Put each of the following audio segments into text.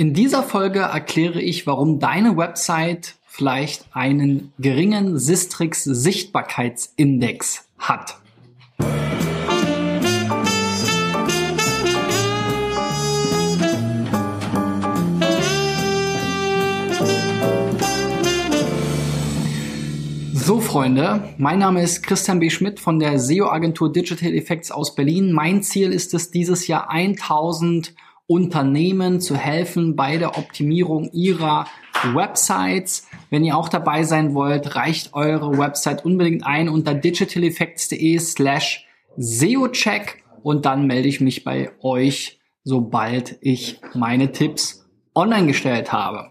In dieser Folge erkläre ich, warum deine Website vielleicht einen geringen Sistrix Sichtbarkeitsindex hat. So, Freunde, mein Name ist Christian B. Schmidt von der SEO-Agentur Digital Effects aus Berlin. Mein Ziel ist es, dieses Jahr 1000 Unternehmen zu helfen bei der Optimierung ihrer Websites. Wenn ihr auch dabei sein wollt, reicht eure Website unbedingt ein unter digitaleffects.de slash SEOcheck und dann melde ich mich bei euch, sobald ich meine Tipps online gestellt habe.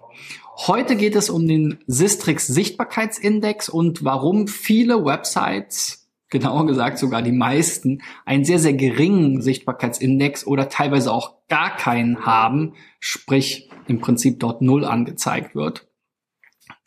Heute geht es um den Sistrix Sichtbarkeitsindex und warum viele Websites genauer gesagt sogar die meisten, einen sehr, sehr geringen Sichtbarkeitsindex oder teilweise auch gar keinen haben, sprich im Prinzip dort null angezeigt wird.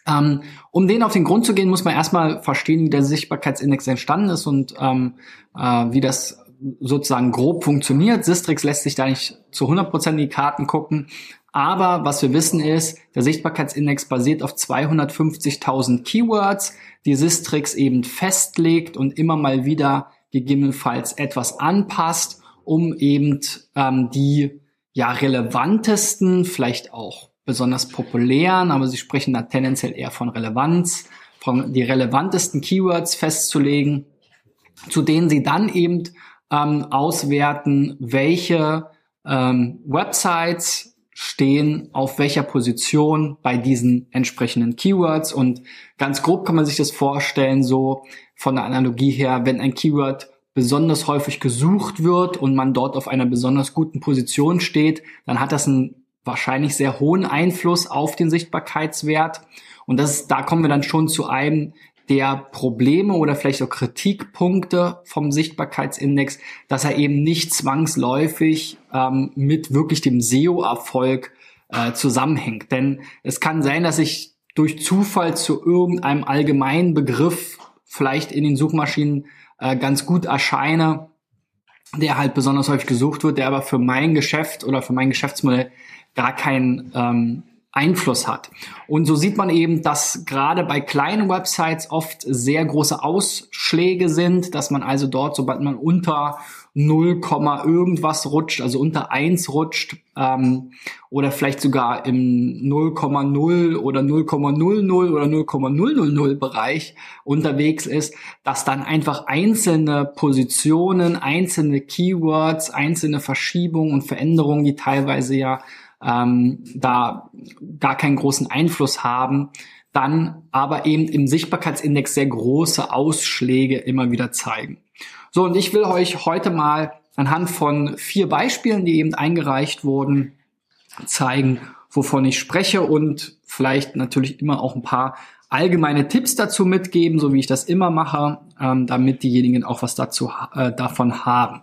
Ähm, um den auf den Grund zu gehen, muss man erstmal verstehen, wie der Sichtbarkeitsindex entstanden ist und ähm, äh, wie das sozusagen grob funktioniert. Sistrix lässt sich da nicht zu 100% in die Karten gucken, aber was wir wissen ist, der Sichtbarkeitsindex basiert auf 250.000 Keywords, die Sistrix eben festlegt und immer mal wieder gegebenenfalls etwas anpasst, um eben ähm, die ja relevantesten, vielleicht auch besonders populären, aber sie sprechen da tendenziell eher von Relevanz, von die relevantesten Keywords festzulegen, zu denen sie dann eben ähm, auswerten, welche ähm, Websites stehen auf welcher Position bei diesen entsprechenden Keywords. Und ganz grob kann man sich das vorstellen, so von der Analogie her, wenn ein Keyword besonders häufig gesucht wird und man dort auf einer besonders guten Position steht, dann hat das einen wahrscheinlich sehr hohen Einfluss auf den Sichtbarkeitswert. Und das da kommen wir dann schon zu einem der Probleme oder vielleicht auch Kritikpunkte vom Sichtbarkeitsindex, dass er eben nicht zwangsläufig ähm, mit wirklich dem SEO-Erfolg äh, zusammenhängt. Denn es kann sein, dass ich durch Zufall zu irgendeinem allgemeinen Begriff vielleicht in den Suchmaschinen äh, ganz gut erscheine, der halt besonders häufig gesucht wird, der aber für mein Geschäft oder für mein Geschäftsmodell gar keinen ähm, Einfluss hat. Und so sieht man eben, dass gerade bei kleinen Websites oft sehr große Ausschläge sind, dass man also dort, sobald man unter 0, irgendwas rutscht, also unter 1 rutscht, ähm, oder vielleicht sogar im 0,0 oder 0,00 oder 0,000 Bereich unterwegs ist, dass dann einfach einzelne Positionen, einzelne Keywords, einzelne Verschiebungen und Veränderungen, die teilweise ja ähm, da gar keinen großen Einfluss haben, dann aber eben im Sichtbarkeitsindex sehr große Ausschläge immer wieder zeigen. So, und ich will euch heute mal anhand von vier Beispielen, die eben eingereicht wurden, zeigen, wovon ich spreche und vielleicht natürlich immer auch ein paar allgemeine Tipps dazu mitgeben, so wie ich das immer mache, ähm, damit diejenigen auch was dazu äh, davon haben.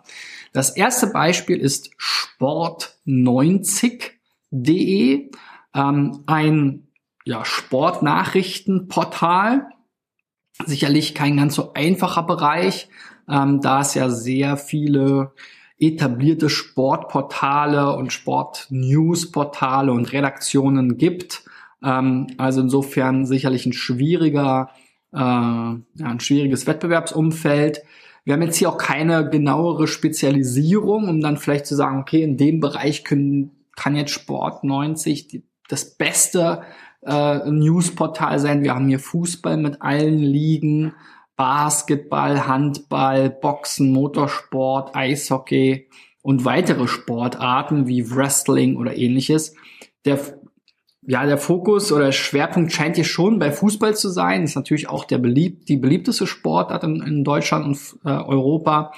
Das erste Beispiel ist Sport 90 De, ähm, ein ja, Sportnachrichtenportal. Sicherlich kein ganz so einfacher Bereich, ähm, da es ja sehr viele etablierte Sportportale und Sportnewsportale und Redaktionen gibt. Ähm, also insofern sicherlich ein schwieriger, äh, ja, ein schwieriges Wettbewerbsumfeld. Wir haben jetzt hier auch keine genauere Spezialisierung, um dann vielleicht zu sagen, okay, in dem Bereich können kann jetzt Sport 90 die, das beste äh, Newsportal sein. Wir haben hier Fußball mit allen Ligen, Basketball, Handball, Boxen, Motorsport, Eishockey und weitere Sportarten wie Wrestling oder ähnliches. Der, ja, der Fokus oder Schwerpunkt scheint hier schon bei Fußball zu sein. Ist natürlich auch der beliebt, die beliebteste Sportart in, in Deutschland und äh, Europa.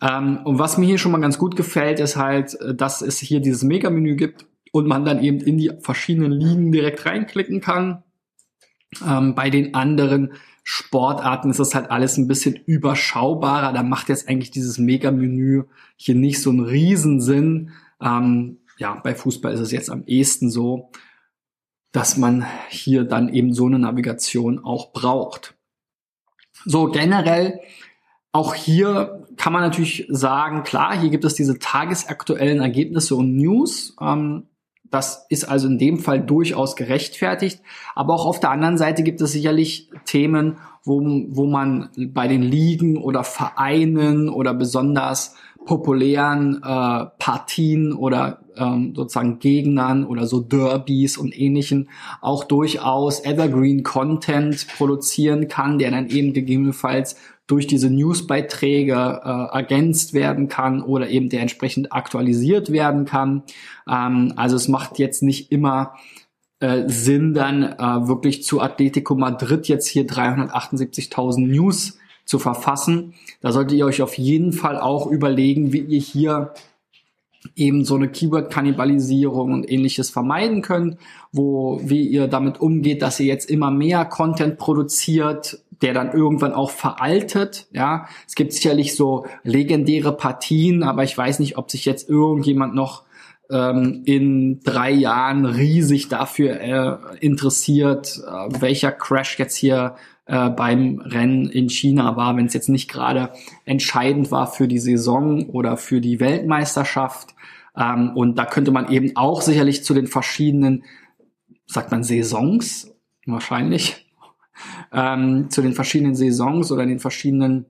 Ähm, und was mir hier schon mal ganz gut gefällt, ist halt, äh, dass es hier dieses Mega-Menü gibt und man dann eben in die verschiedenen Ligen direkt reinklicken kann. Ähm, bei den anderen Sportarten ist das halt alles ein bisschen überschaubarer. Da macht jetzt eigentlich dieses Mega-Menü hier nicht so einen Riesensinn. Ähm, ja, bei Fußball ist es jetzt am ehesten so, dass man hier dann eben so eine Navigation auch braucht. So generell auch hier kann man natürlich sagen, klar, hier gibt es diese tagesaktuellen Ergebnisse und News. Ähm, Das ist also in dem Fall durchaus gerechtfertigt. Aber auch auf der anderen Seite gibt es sicherlich Themen, wo, wo man bei den Ligen oder Vereinen oder besonders populären äh, Partien oder ähm, sozusagen Gegnern oder so Derbys und ähnlichen auch durchaus Evergreen Content produzieren kann, der dann eben gegebenenfalls durch diese Newsbeiträge äh, ergänzt werden kann oder eben der entsprechend aktualisiert werden kann. Ähm, also es macht jetzt nicht immer äh, Sinn, dann äh, wirklich zu Atletico Madrid jetzt hier 378.000 News zu verfassen. Da solltet ihr euch auf jeden Fall auch überlegen, wie ihr hier eben so eine Keyword-Kannibalisierung und ähnliches vermeiden könnt, wo, wie ihr damit umgeht, dass ihr jetzt immer mehr Content produziert, der dann irgendwann auch veraltet, ja. Es gibt sicherlich so legendäre Partien, aber ich weiß nicht, ob sich jetzt irgendjemand noch ähm, in drei Jahren riesig dafür äh, interessiert, äh, welcher Crash jetzt hier äh, beim Rennen in China war, wenn es jetzt nicht gerade entscheidend war für die Saison oder für die Weltmeisterschaft. Ähm, und da könnte man eben auch sicherlich zu den verschiedenen, sagt man Saisons, wahrscheinlich, ähm, zu den verschiedenen Saisons oder den verschiedenen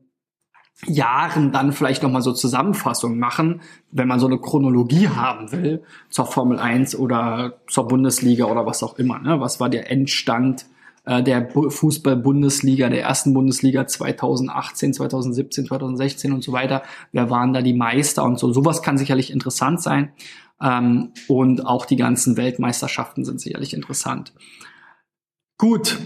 Jahren dann vielleicht nochmal so Zusammenfassungen machen, wenn man so eine Chronologie haben will zur Formel 1 oder zur Bundesliga oder was auch immer. Ne? Was war der Endstand äh, der Fußball-Bundesliga, der ersten Bundesliga 2018, 2017, 2016 und so weiter. Wer waren da die Meister und so. Sowas kann sicherlich interessant sein. Ähm, und auch die ganzen Weltmeisterschaften sind sicherlich interessant. Gut,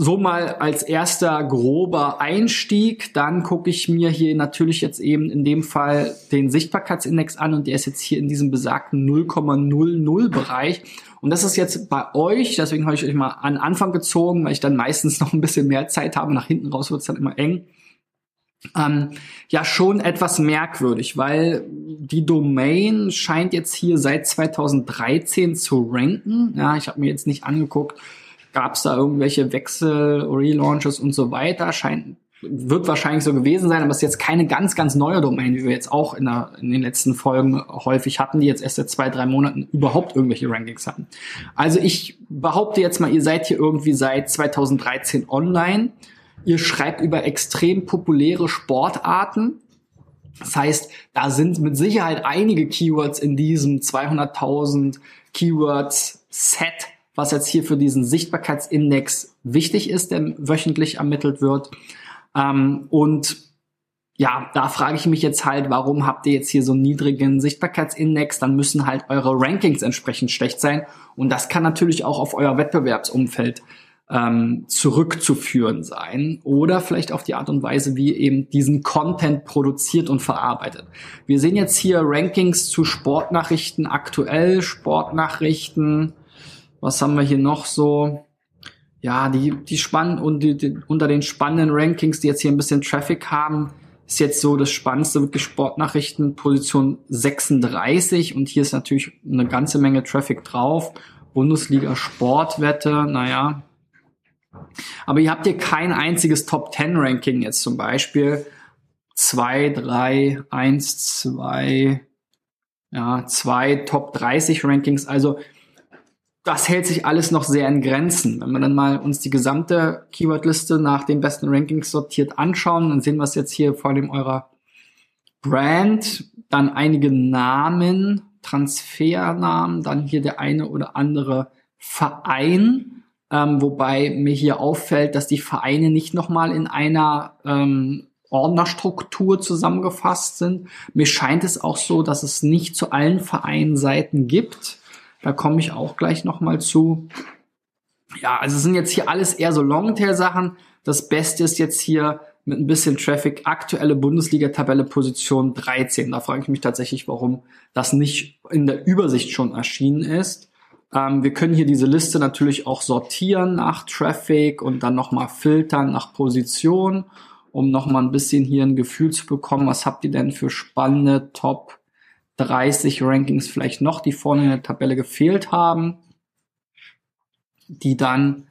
so mal als erster grober Einstieg. Dann gucke ich mir hier natürlich jetzt eben in dem Fall den Sichtbarkeitsindex an und der ist jetzt hier in diesem besagten 0,00 Bereich. Und das ist jetzt bei euch, deswegen habe ich euch mal an Anfang gezogen, weil ich dann meistens noch ein bisschen mehr Zeit habe. Nach hinten raus wird es dann immer eng. Ähm, ja, schon etwas merkwürdig, weil die Domain scheint jetzt hier seit 2013 zu ranken. Ja, ich habe mir jetzt nicht angeguckt, gab es da irgendwelche Wechsel, Relaunches und so weiter. Scheint wird wahrscheinlich so gewesen sein, aber es ist jetzt keine ganz, ganz neue Domain, wie wir jetzt auch in, der, in den letzten Folgen häufig hatten, die jetzt erst seit zwei, drei Monaten überhaupt irgendwelche Rankings hatten. Also ich behaupte jetzt mal, ihr seid hier irgendwie seit 2013 online. Ihr schreibt über extrem populäre Sportarten. Das heißt, da sind mit Sicherheit einige Keywords in diesem 200.000 Keywords Set, was jetzt hier für diesen Sichtbarkeitsindex wichtig ist, der wöchentlich ermittelt wird. Ähm, und ja, da frage ich mich jetzt halt, warum habt ihr jetzt hier so einen niedrigen Sichtbarkeitsindex? Dann müssen halt eure Rankings entsprechend schlecht sein. Und das kann natürlich auch auf euer Wettbewerbsumfeld ähm, zurückzuführen sein. Oder vielleicht auf die Art und Weise, wie ihr eben diesen Content produziert und verarbeitet. Wir sehen jetzt hier Rankings zu Sportnachrichten aktuell, Sportnachrichten. Was haben wir hier noch so? ja, die, die spannend und die, die, unter den spannenden Rankings, die jetzt hier ein bisschen Traffic haben, ist jetzt so das Spannendste wirklich Sportnachrichten, Position 36 und hier ist natürlich eine ganze Menge Traffic drauf. Bundesliga Sportwette, naja. Aber ihr habt hier kein einziges Top 10 Ranking jetzt zum Beispiel. 2, 3, 1, 2, ja, zwei Top 30 Rankings. Also das hält sich alles noch sehr in Grenzen. Wenn wir dann mal uns die gesamte Keywordliste nach den besten Rankings sortiert anschauen, dann sehen wir es jetzt hier vor dem eurer Brand, dann einige Namen, Transfernamen, dann hier der eine oder andere Verein, ähm, wobei mir hier auffällt, dass die Vereine nicht nochmal in einer ähm, Ordnerstruktur zusammengefasst sind. Mir scheint es auch so, dass es nicht zu allen Vereinseiten gibt. Da komme ich auch gleich nochmal zu. Ja, also es sind jetzt hier alles eher so Longtail-Sachen. Das Beste ist jetzt hier mit ein bisschen Traffic aktuelle Bundesliga-Tabelle Position 13. Da frage ich mich tatsächlich, warum das nicht in der Übersicht schon erschienen ist. Ähm, wir können hier diese Liste natürlich auch sortieren nach Traffic und dann nochmal filtern nach Position, um nochmal ein bisschen hier ein Gefühl zu bekommen, was habt ihr denn für spannende Top 30 Rankings vielleicht noch, die vorne in der Tabelle gefehlt haben, die dann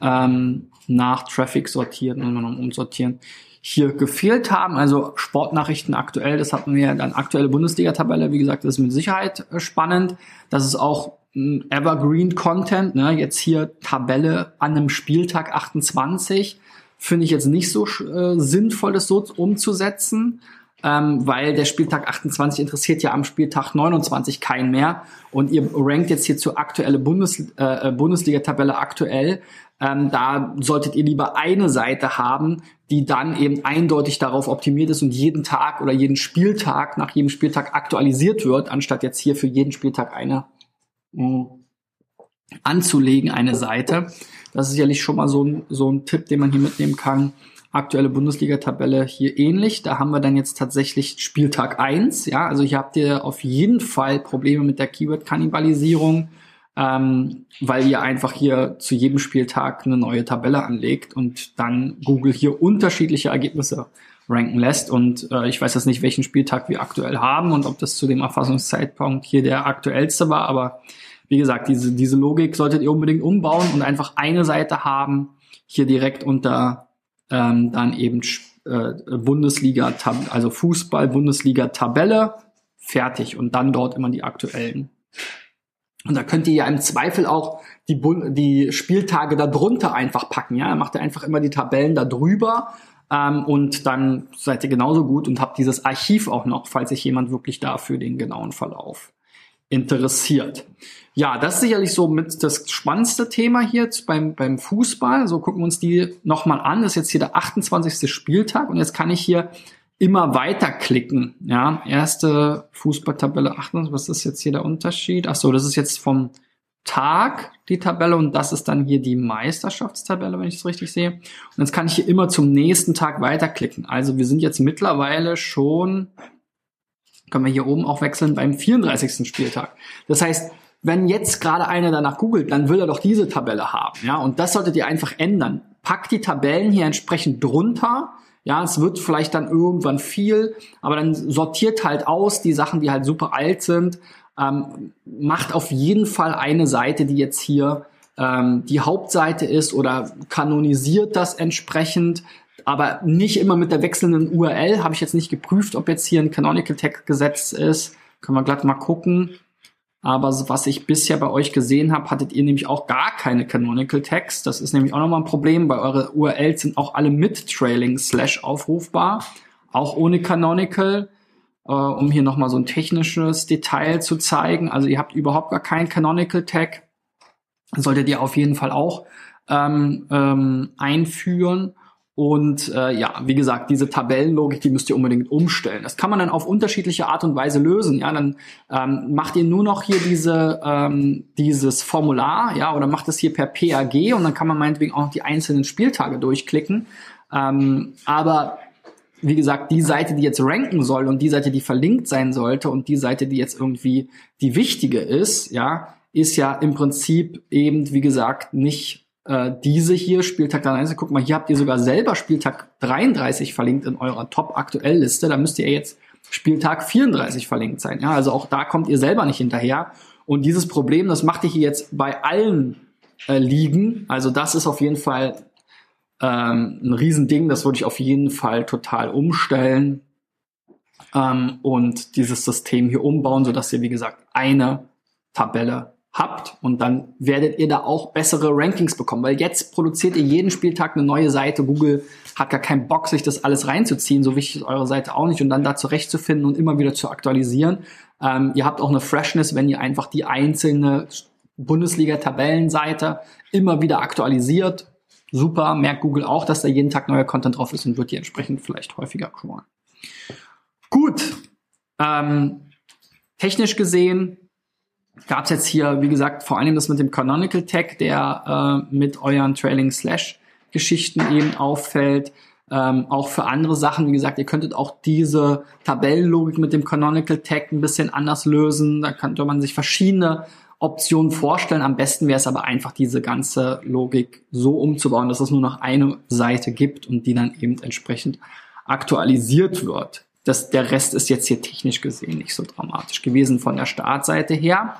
ähm, nach Traffic sortieren und umsortieren hier gefehlt haben. Also Sportnachrichten aktuell, das hatten wir dann aktuelle Bundesliga-Tabelle. Wie gesagt, das ist mit Sicherheit äh, spannend. Das ist auch Evergreen Content. Ne? Jetzt hier Tabelle an einem Spieltag 28 finde ich jetzt nicht so äh, sinnvoll, das so umzusetzen ähm, weil der Spieltag 28 interessiert ja am Spieltag 29 keinen mehr und ihr rankt jetzt hier zur aktuelle Bundes, äh, Bundesliga-Tabelle aktuell. Ähm, da solltet ihr lieber eine Seite haben, die dann eben eindeutig darauf optimiert ist und jeden Tag oder jeden Spieltag nach jedem Spieltag aktualisiert wird, anstatt jetzt hier für jeden Spieltag eine mh, anzulegen, eine Seite. Das ist sicherlich schon mal so ein, so ein Tipp, den man hier mitnehmen kann aktuelle Bundesliga-Tabelle hier ähnlich. Da haben wir dann jetzt tatsächlich Spieltag eins. Ja, also hier habt ihr auf jeden Fall Probleme mit der Keyword-Kannibalisierung, ähm, weil ihr einfach hier zu jedem Spieltag eine neue Tabelle anlegt und dann Google hier unterschiedliche Ergebnisse ranken lässt. Und äh, ich weiß jetzt nicht, welchen Spieltag wir aktuell haben und ob das zu dem Erfassungszeitpunkt hier der aktuellste war, aber wie gesagt, diese, diese Logik solltet ihr unbedingt umbauen und einfach eine Seite haben, hier direkt unter ähm, dann eben äh, Bundesliga, also Fußball, Bundesliga Tabelle, fertig und dann dort immer die aktuellen. Und da könnt ihr ja im Zweifel auch die, Bund die Spieltage darunter einfach packen. Ja, macht ihr einfach immer die Tabellen da drüber ähm, und dann seid ihr genauso gut und habt dieses Archiv auch noch, falls sich jemand wirklich dafür den genauen Verlauf interessiert. Ja, das ist sicherlich so mit das spannendste Thema hier beim, beim Fußball. So gucken wir uns die nochmal an. Das ist jetzt hier der 28. Spieltag und jetzt kann ich hier immer weiter klicken. Ja, erste Fußballtabelle 28. Was ist jetzt hier der Unterschied? Ach so, das ist jetzt vom Tag die Tabelle und das ist dann hier die Meisterschaftstabelle, wenn ich es richtig sehe. Und jetzt kann ich hier immer zum nächsten Tag weiterklicken. Also wir sind jetzt mittlerweile schon, können wir hier oben auch wechseln beim 34. Spieltag. Das heißt, wenn jetzt gerade einer danach googelt, dann will er doch diese Tabelle haben, ja, und das solltet ihr einfach ändern. Packt die Tabellen hier entsprechend drunter, ja, es wird vielleicht dann irgendwann viel, aber dann sortiert halt aus die Sachen, die halt super alt sind, ähm, macht auf jeden Fall eine Seite, die jetzt hier ähm, die Hauptseite ist oder kanonisiert das entsprechend, aber nicht immer mit der wechselnden URL. Habe ich jetzt nicht geprüft, ob jetzt hier ein Canonical Tag gesetzt ist. Können wir glatt mal gucken. Aber was ich bisher bei euch gesehen habe, hattet ihr nämlich auch gar keine Canonical Tags. Das ist nämlich auch nochmal ein Problem, weil eure URLs sind auch alle mit Trailing Slash aufrufbar, auch ohne Canonical, äh, um hier nochmal so ein technisches Detail zu zeigen. Also ihr habt überhaupt gar keinen Canonical Tag. Solltet ihr auf jeden Fall auch ähm, ähm, einführen. Und äh, ja, wie gesagt, diese Tabellenlogik, die müsst ihr unbedingt umstellen. Das kann man dann auf unterschiedliche Art und Weise lösen. Ja, dann ähm, macht ihr nur noch hier diese ähm, dieses Formular, ja, oder macht es hier per PAG und dann kann man meinetwegen auch die einzelnen Spieltage durchklicken. Ähm, aber wie gesagt, die Seite, die jetzt ranken soll und die Seite, die verlinkt sein sollte und die Seite, die jetzt irgendwie die wichtige ist, ja, ist ja im Prinzip eben, wie gesagt, nicht äh, diese hier, Spieltag 33, guck mal, hier habt ihr sogar selber Spieltag 33 verlinkt in eurer Top-Aktuell-Liste. Da müsst ihr jetzt Spieltag 34 verlinkt sein. Ja, also auch da kommt ihr selber nicht hinterher. Und dieses Problem, das macht ihr hier jetzt bei allen äh, Ligen. Also das ist auf jeden Fall ähm, ein Riesending. Das würde ich auf jeden Fall total umstellen ähm, und dieses System hier umbauen, sodass ihr, wie gesagt, eine Tabelle habt und dann werdet ihr da auch bessere Rankings bekommen, weil jetzt produziert ihr jeden Spieltag eine neue Seite. Google hat gar keinen Bock, sich das alles reinzuziehen. So wichtig ist eure Seite auch nicht und dann da zurechtzufinden und immer wieder zu aktualisieren. Ähm, ihr habt auch eine Freshness, wenn ihr einfach die einzelne Bundesliga-Tabellenseite immer wieder aktualisiert. Super, merkt Google auch, dass da jeden Tag neuer Content drauf ist und wird die entsprechend vielleicht häufiger crawlen. Gut. Ähm, technisch gesehen gab es jetzt hier, wie gesagt, vor allem das mit dem Canonical Tag, der äh, mit euren Trailing Slash Geschichten eben auffällt. Ähm, auch für andere Sachen, wie gesagt, ihr könntet auch diese Tabellenlogik mit dem Canonical Tag ein bisschen anders lösen. Da könnte man sich verschiedene Optionen vorstellen. Am besten wäre es aber einfach, diese ganze Logik so umzubauen, dass es nur noch eine Seite gibt und die dann eben entsprechend aktualisiert wird. Das, der Rest ist jetzt hier technisch gesehen nicht so dramatisch gewesen von der Startseite her.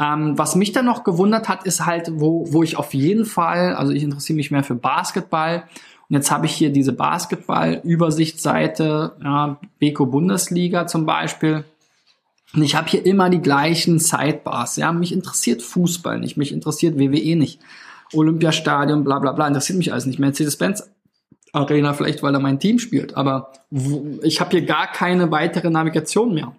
Ähm, was mich dann noch gewundert hat, ist halt, wo, wo ich auf jeden Fall, also ich interessiere mich mehr für Basketball. Und jetzt habe ich hier diese Basketball-Übersichtsseite, ja, Beko Bundesliga zum Beispiel. Und ich habe hier immer die gleichen Sidebars. Ja, mich interessiert Fußball nicht, mich interessiert WWE nicht. Olympiastadion, bla bla bla, interessiert mich alles nicht. Mercedes-Benz Arena vielleicht, weil er mein Team spielt. Aber ich habe hier gar keine weitere Navigation mehr.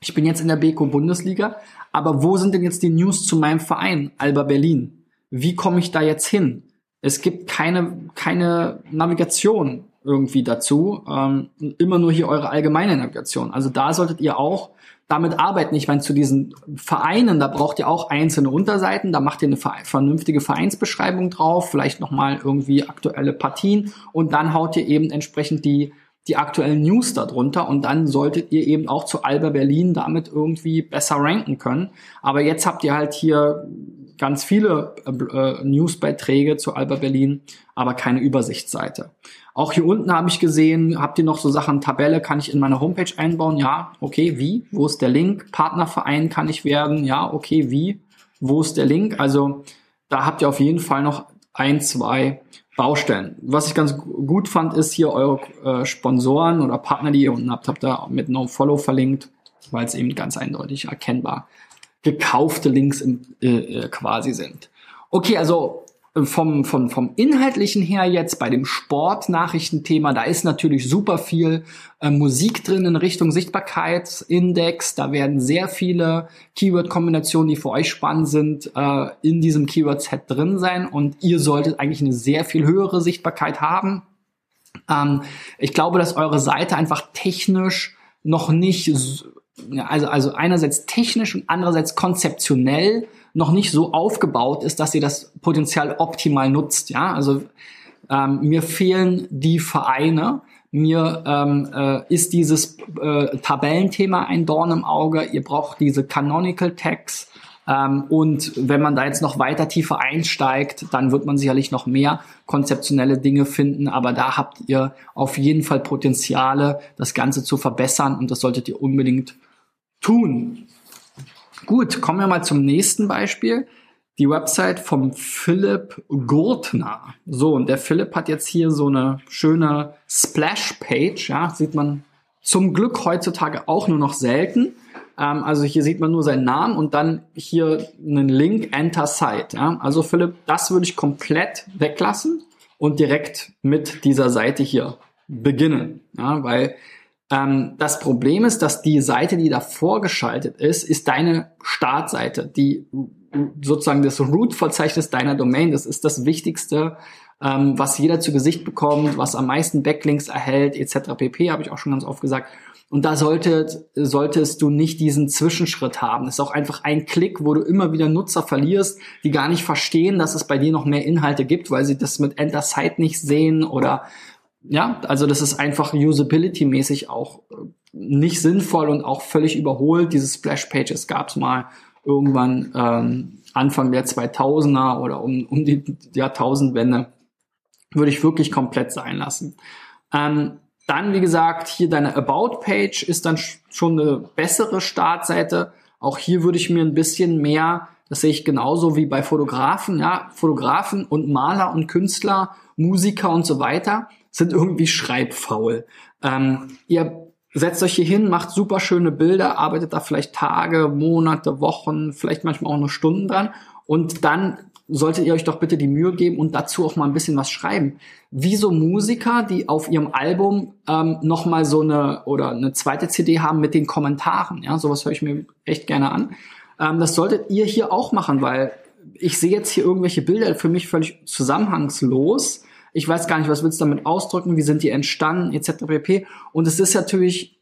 Ich bin jetzt in der Beko Bundesliga, aber wo sind denn jetzt die News zu meinem Verein, Alba Berlin? Wie komme ich da jetzt hin? Es gibt keine, keine Navigation irgendwie dazu. Ähm, immer nur hier eure allgemeine Navigation. Also da solltet ihr auch damit arbeiten. Ich meine, zu diesen Vereinen, da braucht ihr auch einzelne Unterseiten, da macht ihr eine vernünftige Vereinsbeschreibung drauf, vielleicht nochmal irgendwie aktuelle Partien und dann haut ihr eben entsprechend die, die aktuellen News darunter und dann solltet ihr eben auch zu Alba Berlin damit irgendwie besser ranken können. Aber jetzt habt ihr halt hier ganz viele äh, äh Newsbeiträge zu Alba Berlin, aber keine Übersichtsseite. Auch hier unten habe ich gesehen, habt ihr noch so Sachen, Tabelle kann ich in meine Homepage einbauen? Ja, okay, wie? Wo ist der Link? Partnerverein kann ich werden? Ja, okay, wie? Wo ist der Link? Also da habt ihr auf jeden Fall noch ein, zwei Baustellen. Was ich ganz gut fand, ist hier eure äh, Sponsoren oder Partner, die ihr unten habt, habt ihr mit NoFollow verlinkt, weil es eben ganz eindeutig erkennbar gekaufte Links im, äh, äh quasi sind. Okay, also vom, vom, vom Inhaltlichen her jetzt bei dem Sportnachrichtenthema, da ist natürlich super viel äh, Musik drin in Richtung Sichtbarkeitsindex. Da werden sehr viele Keyword-Kombinationen, die für euch spannend sind, äh, in diesem Keyword-Set drin sein. Und ihr solltet eigentlich eine sehr viel höhere Sichtbarkeit haben. Ähm, ich glaube, dass eure Seite einfach technisch noch nicht, also, also einerseits technisch und andererseits konzeptionell noch nicht so aufgebaut ist, dass sie das Potenzial optimal nutzt. Ja, also ähm, mir fehlen die Vereine. Mir ähm, äh, ist dieses äh, Tabellenthema ein Dorn im Auge. Ihr braucht diese Canonical Tags. Ähm, und wenn man da jetzt noch weiter tiefer einsteigt, dann wird man sicherlich noch mehr konzeptionelle Dinge finden. Aber da habt ihr auf jeden Fall Potenziale, das Ganze zu verbessern. Und das solltet ihr unbedingt tun. Gut, kommen wir mal zum nächsten Beispiel. Die Website vom Philipp Gurtner. So, und der Philipp hat jetzt hier so eine schöne Splash-Page, ja, sieht man zum Glück heutzutage auch nur noch selten. Ähm, also hier sieht man nur seinen Namen und dann hier einen Link, Enter Site. Ja. Also Philipp, das würde ich komplett weglassen und direkt mit dieser Seite hier beginnen, ja, weil ähm, das Problem ist, dass die Seite, die davor geschaltet ist, ist deine Startseite, die sozusagen das Root-Verzeichnis deiner Domain. Das ist das Wichtigste, ähm, was jeder zu Gesicht bekommt, was am meisten Backlinks erhält, etc. pp. Habe ich auch schon ganz oft gesagt. Und da solltet, solltest du nicht diesen Zwischenschritt haben. Das ist auch einfach ein Klick, wo du immer wieder Nutzer verlierst, die gar nicht verstehen, dass es bei dir noch mehr Inhalte gibt, weil sie das mit Enter Site nicht sehen oder ja, also das ist einfach usability-mäßig auch äh, nicht sinnvoll und auch völlig überholt. Diese Splash-Pages gab es mal irgendwann ähm, Anfang der 2000er oder um, um die Jahrtausendwende. Würde ich wirklich komplett sein lassen. Ähm, dann, wie gesagt, hier deine About-Page ist dann schon eine bessere Startseite. Auch hier würde ich mir ein bisschen mehr, das sehe ich genauso wie bei Fotografen, ja, Fotografen und Maler und Künstler, Musiker und so weiter sind irgendwie schreibfaul. Ähm, ihr setzt euch hier hin, macht super schöne Bilder, arbeitet da vielleicht Tage, Monate, Wochen, vielleicht manchmal auch nur Stunden dran und dann solltet ihr euch doch bitte die Mühe geben und dazu auch mal ein bisschen was schreiben. Wie so Musiker, die auf ihrem Album ähm, noch mal so eine oder eine zweite CD haben mit den Kommentaren. Ja, sowas höre ich mir echt gerne an. Ähm, das solltet ihr hier auch machen, weil ich sehe jetzt hier irgendwelche Bilder für mich völlig zusammenhangslos ich weiß gar nicht, was willst du damit ausdrücken, wie sind die entstanden, etc. pp. Und es ist natürlich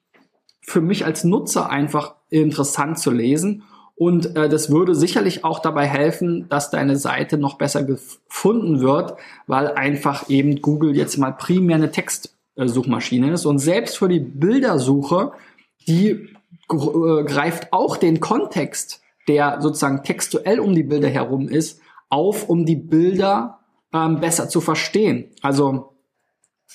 für mich als Nutzer einfach interessant zu lesen. Und äh, das würde sicherlich auch dabei helfen, dass deine Seite noch besser gefunden wird, weil einfach eben Google jetzt mal primär eine Textsuchmaschine ist. Und selbst für die Bildersuche, die äh, greift auch den Kontext, der sozusagen textuell um die Bilder herum ist, auf, um die Bilder ähm, besser zu verstehen. Also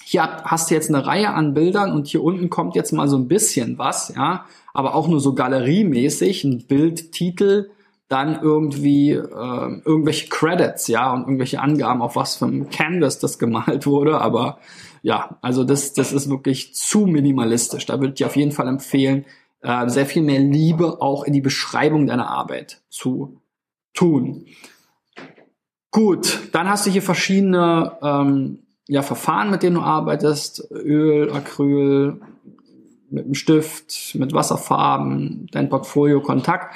hier hast du jetzt eine Reihe an Bildern und hier unten kommt jetzt mal so ein bisschen was, ja, aber auch nur so galeriemäßig, ein Bildtitel, dann irgendwie äh, irgendwelche Credits, ja, und irgendwelche Angaben, auf was für ein Canvas das gemalt wurde. Aber ja, also das, das ist wirklich zu minimalistisch. Da würde ich auf jeden Fall empfehlen, äh, sehr viel mehr Liebe auch in die Beschreibung deiner Arbeit zu tun. Gut, dann hast du hier verschiedene ähm, ja, Verfahren, mit denen du arbeitest. Öl, Acryl, mit einem Stift, mit Wasserfarben, dein Portfolio, Kontakt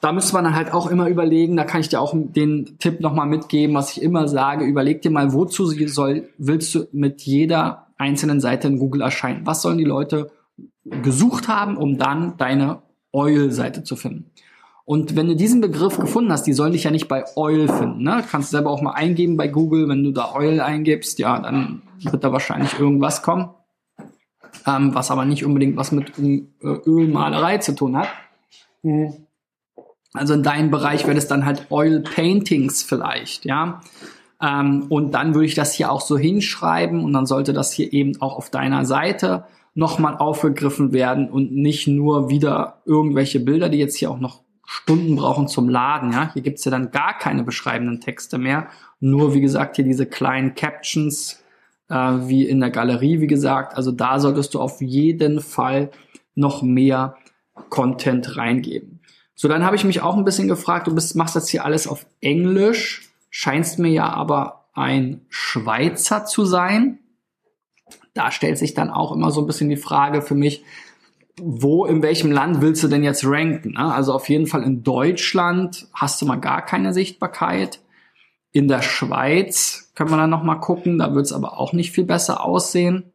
da müsste man dann halt auch immer überlegen, da kann ich dir auch den Tipp nochmal mitgeben, was ich immer sage, überleg dir mal, wozu soll, willst du mit jeder einzelnen Seite in Google erscheinen? Was sollen die Leute gesucht haben, um dann deine Oil-Seite zu finden? Und wenn du diesen Begriff gefunden hast, die sollen dich ja nicht bei Oil finden. Ne? Kannst du selber auch mal eingeben bei Google, wenn du da Oil eingibst, ja, dann wird da wahrscheinlich irgendwas kommen, ähm, was aber nicht unbedingt was mit äh, Ölmalerei zu tun hat. Mhm. Also in deinem Bereich wäre das dann halt Oil Paintings vielleicht, ja. Ähm, und dann würde ich das hier auch so hinschreiben und dann sollte das hier eben auch auf deiner Seite nochmal aufgegriffen werden und nicht nur wieder irgendwelche Bilder, die jetzt hier auch noch Stunden brauchen zum Laden. Ja, hier gibt's ja dann gar keine beschreibenden Texte mehr. Nur wie gesagt hier diese kleinen Captions äh, wie in der Galerie, wie gesagt. Also da solltest du auf jeden Fall noch mehr Content reingeben. So, dann habe ich mich auch ein bisschen gefragt, du bist, machst das hier alles auf Englisch, scheinst mir ja aber ein Schweizer zu sein. Da stellt sich dann auch immer so ein bisschen die Frage für mich, wo, in welchem Land willst du denn jetzt ranken? Ne? Also auf jeden Fall in Deutschland hast du mal gar keine Sichtbarkeit. In der Schweiz können wir dann noch mal gucken, da wird es aber auch nicht viel besser aussehen,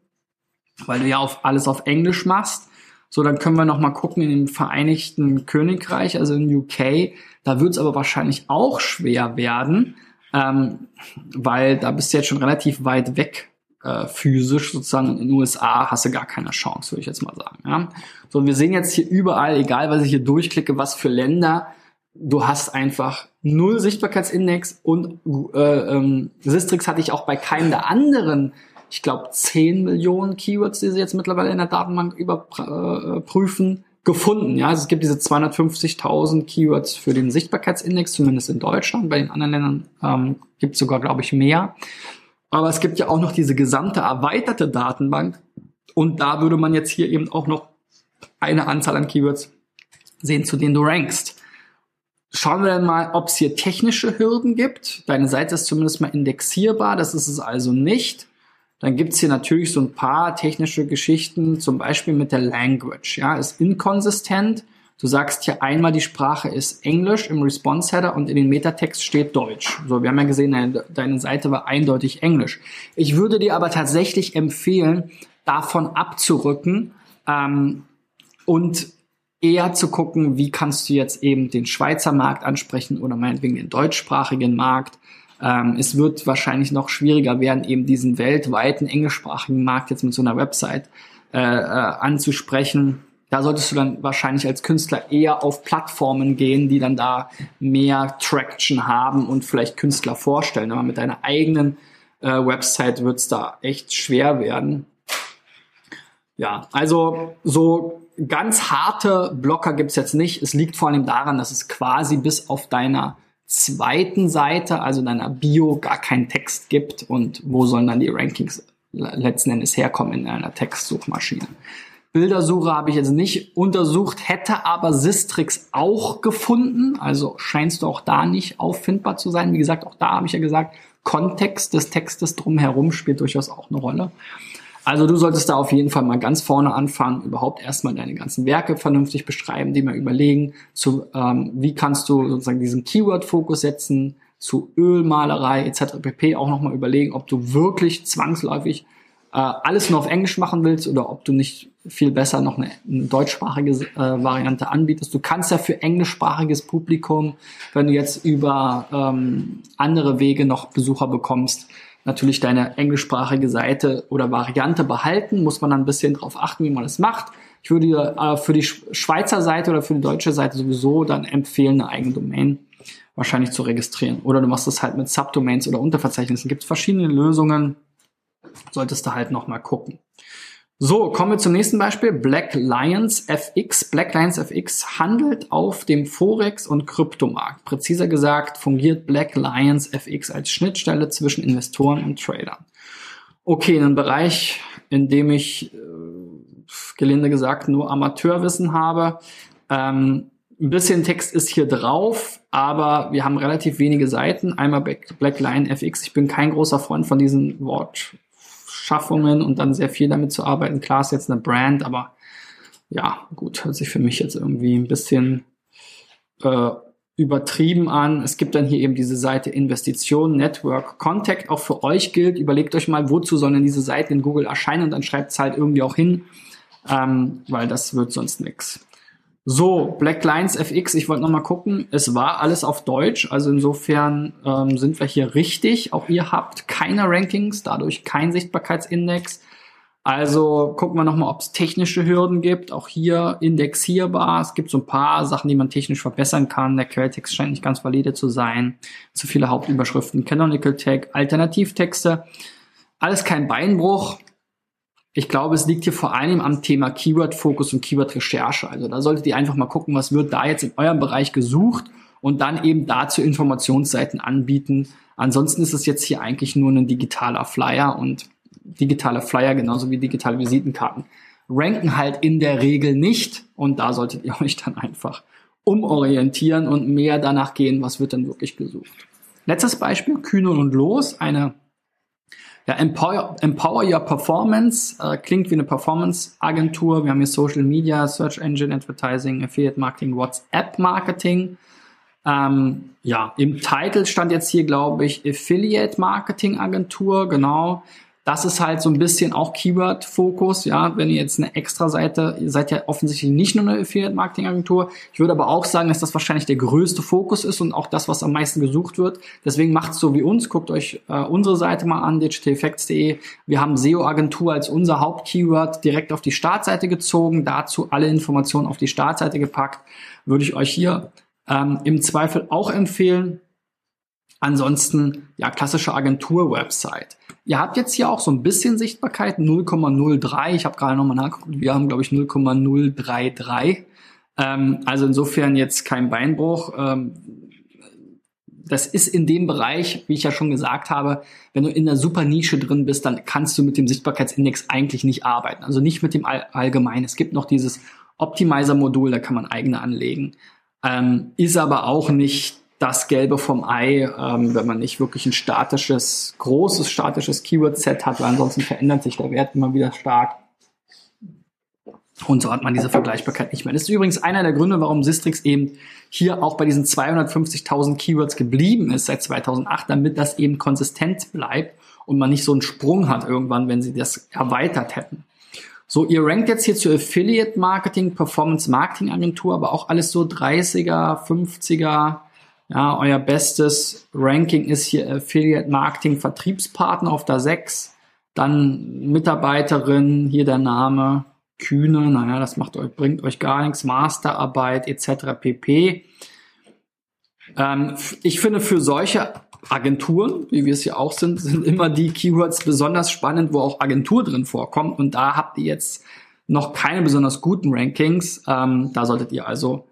weil du ja auf alles auf Englisch machst. So, dann können wir noch mal gucken in dem Vereinigten Königreich, also in UK. Da wird es aber wahrscheinlich auch schwer werden, ähm, weil da bist du jetzt schon relativ weit weg äh, physisch sozusagen. In den USA hast du gar keine Chance, würde ich jetzt mal sagen. Ja? So, wir sehen jetzt hier überall, egal was ich hier durchklicke, was für Länder, du hast einfach null Sichtbarkeitsindex und äh, ähm, Sistrix hatte ich auch bei keinem der anderen ich glaube, 10 Millionen Keywords, die sie jetzt mittlerweile in der Datenbank überprüfen, gefunden. Ja, also es gibt diese 250.000 Keywords für den Sichtbarkeitsindex, zumindest in Deutschland. Bei den anderen Ländern ähm, gibt es sogar, glaube ich, mehr. Aber es gibt ja auch noch diese gesamte erweiterte Datenbank. Und da würde man jetzt hier eben auch noch eine Anzahl an Keywords sehen, zu denen du rankst. Schauen wir dann mal, ob es hier technische Hürden gibt. Deine Seite ist zumindest mal indexierbar, das ist es also nicht. Dann gibt's hier natürlich so ein paar technische Geschichten, zum Beispiel mit der Language. Ja, ist inkonsistent. Du sagst hier einmal, die Sprache ist Englisch im Response Header und in den Metatext steht Deutsch. So, wir haben ja gesehen, deine, deine Seite war eindeutig Englisch. Ich würde dir aber tatsächlich empfehlen, davon abzurücken ähm, und eher zu gucken, wie kannst du jetzt eben den Schweizer Markt ansprechen oder meinetwegen den deutschsprachigen Markt ähm, es wird wahrscheinlich noch schwieriger werden, eben diesen weltweiten englischsprachigen Markt jetzt mit so einer Website äh, äh, anzusprechen. Da solltest du dann wahrscheinlich als Künstler eher auf Plattformen gehen, die dann da mehr Traction haben und vielleicht Künstler vorstellen. Aber mit deiner eigenen äh, Website wird es da echt schwer werden. Ja, also so ganz harte Blocker gibt's jetzt nicht. Es liegt vor allem daran, dass es quasi bis auf deiner zweiten Seite, also deiner Bio, gar keinen Text gibt und wo sollen dann die Rankings letzten Endes herkommen in einer Textsuchmaschine. Bildersuche habe ich jetzt nicht untersucht, hätte aber Sistrix auch gefunden, also scheinst du auch da nicht auffindbar zu sein. Wie gesagt, auch da habe ich ja gesagt, Kontext des Textes drumherum spielt durchaus auch eine Rolle. Also du solltest da auf jeden Fall mal ganz vorne anfangen, überhaupt erstmal deine ganzen Werke vernünftig beschreiben, die mal überlegen, zu, ähm, wie kannst du sozusagen diesen Keyword-Fokus setzen, zu Ölmalerei etc. pp. auch nochmal überlegen, ob du wirklich zwangsläufig äh, alles nur auf Englisch machen willst oder ob du nicht viel besser noch eine, eine deutschsprachige äh, Variante anbietest. Du kannst ja für englischsprachiges Publikum, wenn du jetzt über ähm, andere Wege noch Besucher bekommst, natürlich deine englischsprachige Seite oder Variante behalten, muss man dann ein bisschen drauf achten, wie man das macht. Ich würde äh, für die Schweizer Seite oder für die deutsche Seite sowieso dann empfehlen, eine eigene Domain wahrscheinlich zu registrieren. Oder du machst das halt mit Subdomains oder Unterverzeichnissen. Gibt verschiedene Lösungen. Solltest du halt nochmal gucken. So, kommen wir zum nächsten Beispiel. Black Lions FX. Black Lions FX handelt auf dem Forex- und Kryptomarkt. Präziser gesagt fungiert Black Lions FX als Schnittstelle zwischen Investoren und Tradern. Okay, in einem Bereich, in dem ich, äh, gelinde gesagt, nur Amateurwissen habe. Ähm, ein bisschen Text ist hier drauf, aber wir haben relativ wenige Seiten. Einmal Black Lion FX. Ich bin kein großer Freund von diesen Wort Schaffungen und dann sehr viel damit zu arbeiten. Klar ist jetzt eine Brand, aber ja, gut, hört sich für mich jetzt irgendwie ein bisschen äh, übertrieben an. Es gibt dann hier eben diese Seite Investition, Network, Contact. Auch für euch gilt, überlegt euch mal, wozu sollen denn diese Seiten in Google erscheinen und dann schreibt es halt irgendwie auch hin, ähm, weil das wird sonst nix. So, Black Lines FX, ich wollte noch mal gucken. Es war alles auf Deutsch, also insofern ähm, sind wir hier richtig. Auch ihr habt keine Rankings, dadurch kein Sichtbarkeitsindex. Also gucken wir noch mal, ob es technische Hürden gibt. Auch hier indexierbar. Es gibt so ein paar Sachen, die man technisch verbessern kann. Der Quelltext scheint nicht ganz valide zu sein. Zu viele Hauptüberschriften, Canonical Tag, Alternativtexte. Alles kein Beinbruch. Ich glaube, es liegt hier vor allem am Thema Keyword-Fokus und Keyword-Recherche. Also da solltet ihr einfach mal gucken, was wird da jetzt in eurem Bereich gesucht und dann eben dazu Informationsseiten anbieten. Ansonsten ist es jetzt hier eigentlich nur ein digitaler Flyer und digitale Flyer genauso wie digitale Visitenkarten ranken halt in der Regel nicht und da solltet ihr euch dann einfach umorientieren und mehr danach gehen, was wird denn wirklich gesucht. Letztes Beispiel, Kühne und Los, eine ja, Empower, Empower Your Performance äh, klingt wie eine Performance-Agentur. Wir haben hier Social Media, Search Engine Advertising, Affiliate Marketing, WhatsApp Marketing. Ähm, ja, im Titel stand jetzt hier, glaube ich, Affiliate Marketing Agentur, genau. Das ist halt so ein bisschen auch Keyword-Fokus, ja. Wenn ihr jetzt eine extra Seite, ihr seid ja offensichtlich nicht nur eine Affiliate-Marketing-Agentur. Ich würde aber auch sagen, dass das wahrscheinlich der größte Fokus ist und auch das, was am meisten gesucht wird. Deswegen macht es so wie uns. Guckt euch äh, unsere Seite mal an, digitaleffects.de. Wir haben SEO-Agentur als unser Hauptkeyword direkt auf die Startseite gezogen. Dazu alle Informationen auf die Startseite gepackt. Würde ich euch hier ähm, im Zweifel auch empfehlen. Ansonsten, ja, klassische Agentur-Website. Ihr habt jetzt hier auch so ein bisschen Sichtbarkeit, 0,03. Ich habe gerade nochmal nachgeguckt, wir haben, glaube ich, 0,033. Ähm, also insofern jetzt kein Beinbruch. Ähm, das ist in dem Bereich, wie ich ja schon gesagt habe, wenn du in der super Nische drin bist, dann kannst du mit dem Sichtbarkeitsindex eigentlich nicht arbeiten. Also nicht mit dem All allgemeinen. Es gibt noch dieses Optimizer-Modul, da kann man eigene anlegen. Ähm, ist aber auch nicht das Gelbe vom Ei, ähm, wenn man nicht wirklich ein statisches, großes statisches Keyword-Set hat, weil ansonsten verändert sich der Wert immer wieder stark. Und so hat man diese Vergleichbarkeit nicht mehr. Das ist übrigens einer der Gründe, warum Sistrix eben hier auch bei diesen 250.000 Keywords geblieben ist seit 2008, damit das eben konsistent bleibt und man nicht so einen Sprung hat irgendwann, wenn sie das erweitert hätten. So, ihr rankt jetzt hier zur Affiliate Marketing, Performance Marketing Agentur, aber auch alles so 30er, 50er, ja, euer bestes Ranking ist hier Affiliate Marketing Vertriebspartner auf der 6. Dann Mitarbeiterin, hier der Name, Kühne, naja, das macht euch, bringt euch gar nichts, Masterarbeit etc. pp. Ähm, ich finde für solche Agenturen, wie wir es hier auch sind, sind immer die Keywords besonders spannend, wo auch Agentur drin vorkommt. Und da habt ihr jetzt noch keine besonders guten Rankings. Ähm, da solltet ihr also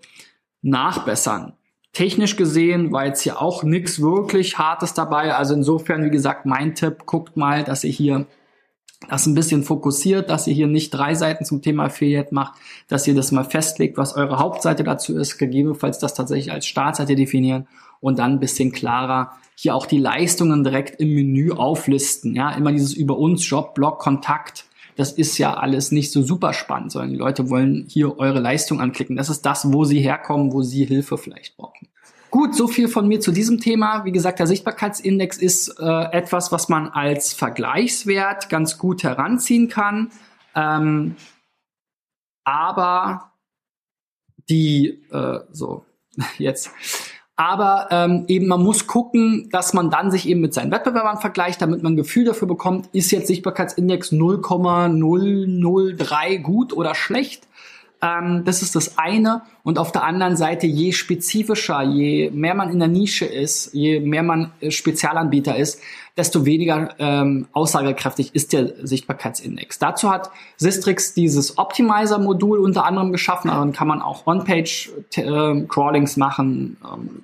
nachbessern. Technisch gesehen war jetzt hier auch nichts wirklich Hartes dabei. Also insofern, wie gesagt, mein Tipp, guckt mal, dass ihr hier das ein bisschen fokussiert, dass ihr hier nicht drei Seiten zum Thema Affiliate macht, dass ihr das mal festlegt, was eure Hauptseite dazu ist, gegebenenfalls das tatsächlich als Startseite definieren und dann ein bisschen klarer hier auch die Leistungen direkt im Menü auflisten. Ja, immer dieses über uns, Job, Blog, Kontakt. Das ist ja alles nicht so super spannend, sondern die Leute wollen hier eure Leistung anklicken. Das ist das, wo sie herkommen, wo sie Hilfe vielleicht brauchen. Gut, so viel von mir zu diesem Thema. Wie gesagt, der Sichtbarkeitsindex ist äh, etwas, was man als Vergleichswert ganz gut heranziehen kann. Ähm, aber die, äh, so, jetzt, aber ähm, eben man muss gucken, dass man dann sich eben mit seinen Wettbewerbern vergleicht, damit man ein Gefühl dafür bekommt, ist jetzt Sichtbarkeitsindex 0,003 gut oder schlecht. Ähm, das ist das eine. Und auf der anderen Seite, je spezifischer, je mehr man in der Nische ist, je mehr man äh, Spezialanbieter ist, desto weniger ähm, aussagekräftig ist der Sichtbarkeitsindex. Dazu hat Sistrix dieses Optimizer-Modul unter anderem geschaffen. Also dann kann man auch On-Page-Crawlings äh, machen. Ähm,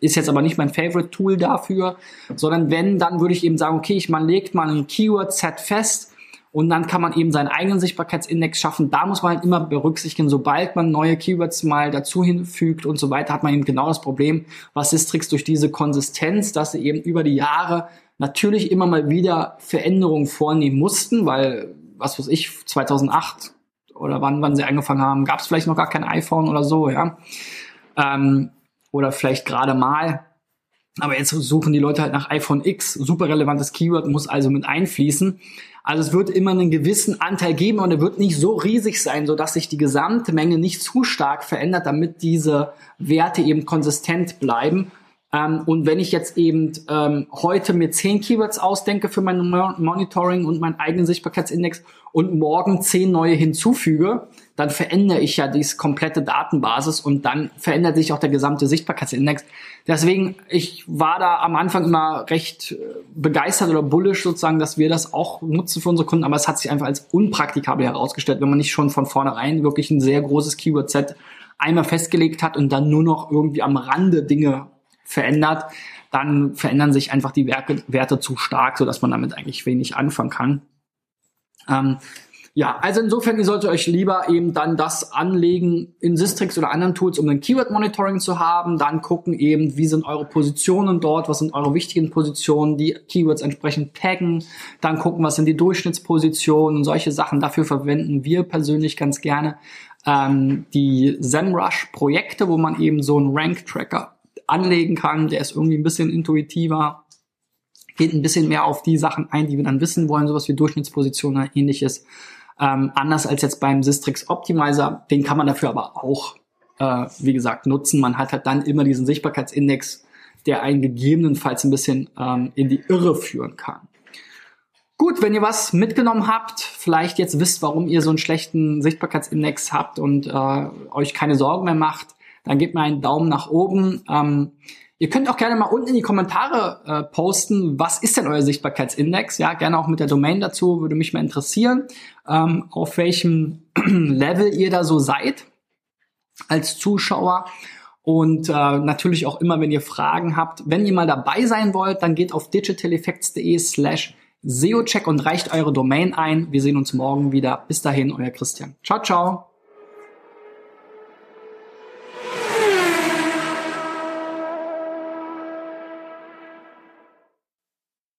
ist jetzt aber nicht mein Favorite Tool dafür, sondern wenn, dann würde ich eben sagen, okay, ich, man legt mal ein Keyword-Set fest, und dann kann man eben seinen eigenen Sichtbarkeitsindex schaffen. Da muss man halt immer berücksichtigen, sobald man neue Keywords mal dazu hinfügt und so weiter, hat man eben genau das Problem, was Sistrix durch diese Konsistenz, dass sie eben über die Jahre natürlich immer mal wieder Veränderungen vornehmen mussten, weil, was weiß ich, 2008 oder wann, wann sie angefangen haben, gab es vielleicht noch gar kein iPhone oder so, ja. Ähm, oder vielleicht gerade mal. Aber jetzt suchen die Leute halt nach iPhone X, super relevantes Keyword, muss also mit einfließen. Also es wird immer einen gewissen Anteil geben und er wird nicht so riesig sein, so dass sich die gesamte Menge nicht zu stark verändert, damit diese Werte eben konsistent bleiben. Ähm, und wenn ich jetzt eben ähm, heute mir zehn Keywords ausdenke für mein Monitoring und meinen eigenen Sichtbarkeitsindex und morgen zehn neue hinzufüge, dann verändere ich ja diese komplette Datenbasis und dann verändert sich auch der gesamte Sichtbarkeitsindex. Deswegen, ich war da am Anfang immer recht äh, begeistert oder bullish sozusagen, dass wir das auch nutzen für unsere Kunden, aber es hat sich einfach als unpraktikabel herausgestellt, wenn man nicht schon von vornherein wirklich ein sehr großes Keyword-Set einmal festgelegt hat und dann nur noch irgendwie am Rande Dinge verändert, dann verändern sich einfach die Werte, Werte zu stark, sodass man damit eigentlich wenig anfangen kann. Ähm, ja, also insofern, ihr solltet euch lieber eben dann das anlegen in Sistrix oder anderen Tools, um ein Keyword-Monitoring zu haben. Dann gucken eben, wie sind eure Positionen dort, was sind eure wichtigen Positionen, die Keywords entsprechend taggen. Dann gucken, was sind die Durchschnittspositionen und solche Sachen. Dafür verwenden wir persönlich ganz gerne ähm, die SEMrush-Projekte, wo man eben so einen Rank-Tracker anlegen kann. Der ist irgendwie ein bisschen intuitiver geht ein bisschen mehr auf die Sachen ein, die wir dann wissen wollen, sowas wie Durchschnittspositionen oder ähnliches. Ähm, anders als jetzt beim Sistrix Optimizer, den kann man dafür aber auch, äh, wie gesagt, nutzen. Man hat halt dann immer diesen Sichtbarkeitsindex, der einen gegebenenfalls ein bisschen ähm, in die Irre führen kann. Gut, wenn ihr was mitgenommen habt, vielleicht jetzt wisst, warum ihr so einen schlechten Sichtbarkeitsindex habt und äh, euch keine Sorgen mehr macht, dann gebt mir einen Daumen nach oben. Ähm, Ihr könnt auch gerne mal unten in die Kommentare äh, posten, was ist denn euer Sichtbarkeitsindex? Ja, gerne auch mit der Domain dazu, würde mich mal interessieren, ähm, auf welchem Level ihr da so seid als Zuschauer. Und äh, natürlich auch immer, wenn ihr Fragen habt. Wenn ihr mal dabei sein wollt, dann geht auf digitaleffects.de slash SEOcheck und reicht eure Domain ein. Wir sehen uns morgen wieder. Bis dahin, euer Christian. Ciao, ciao.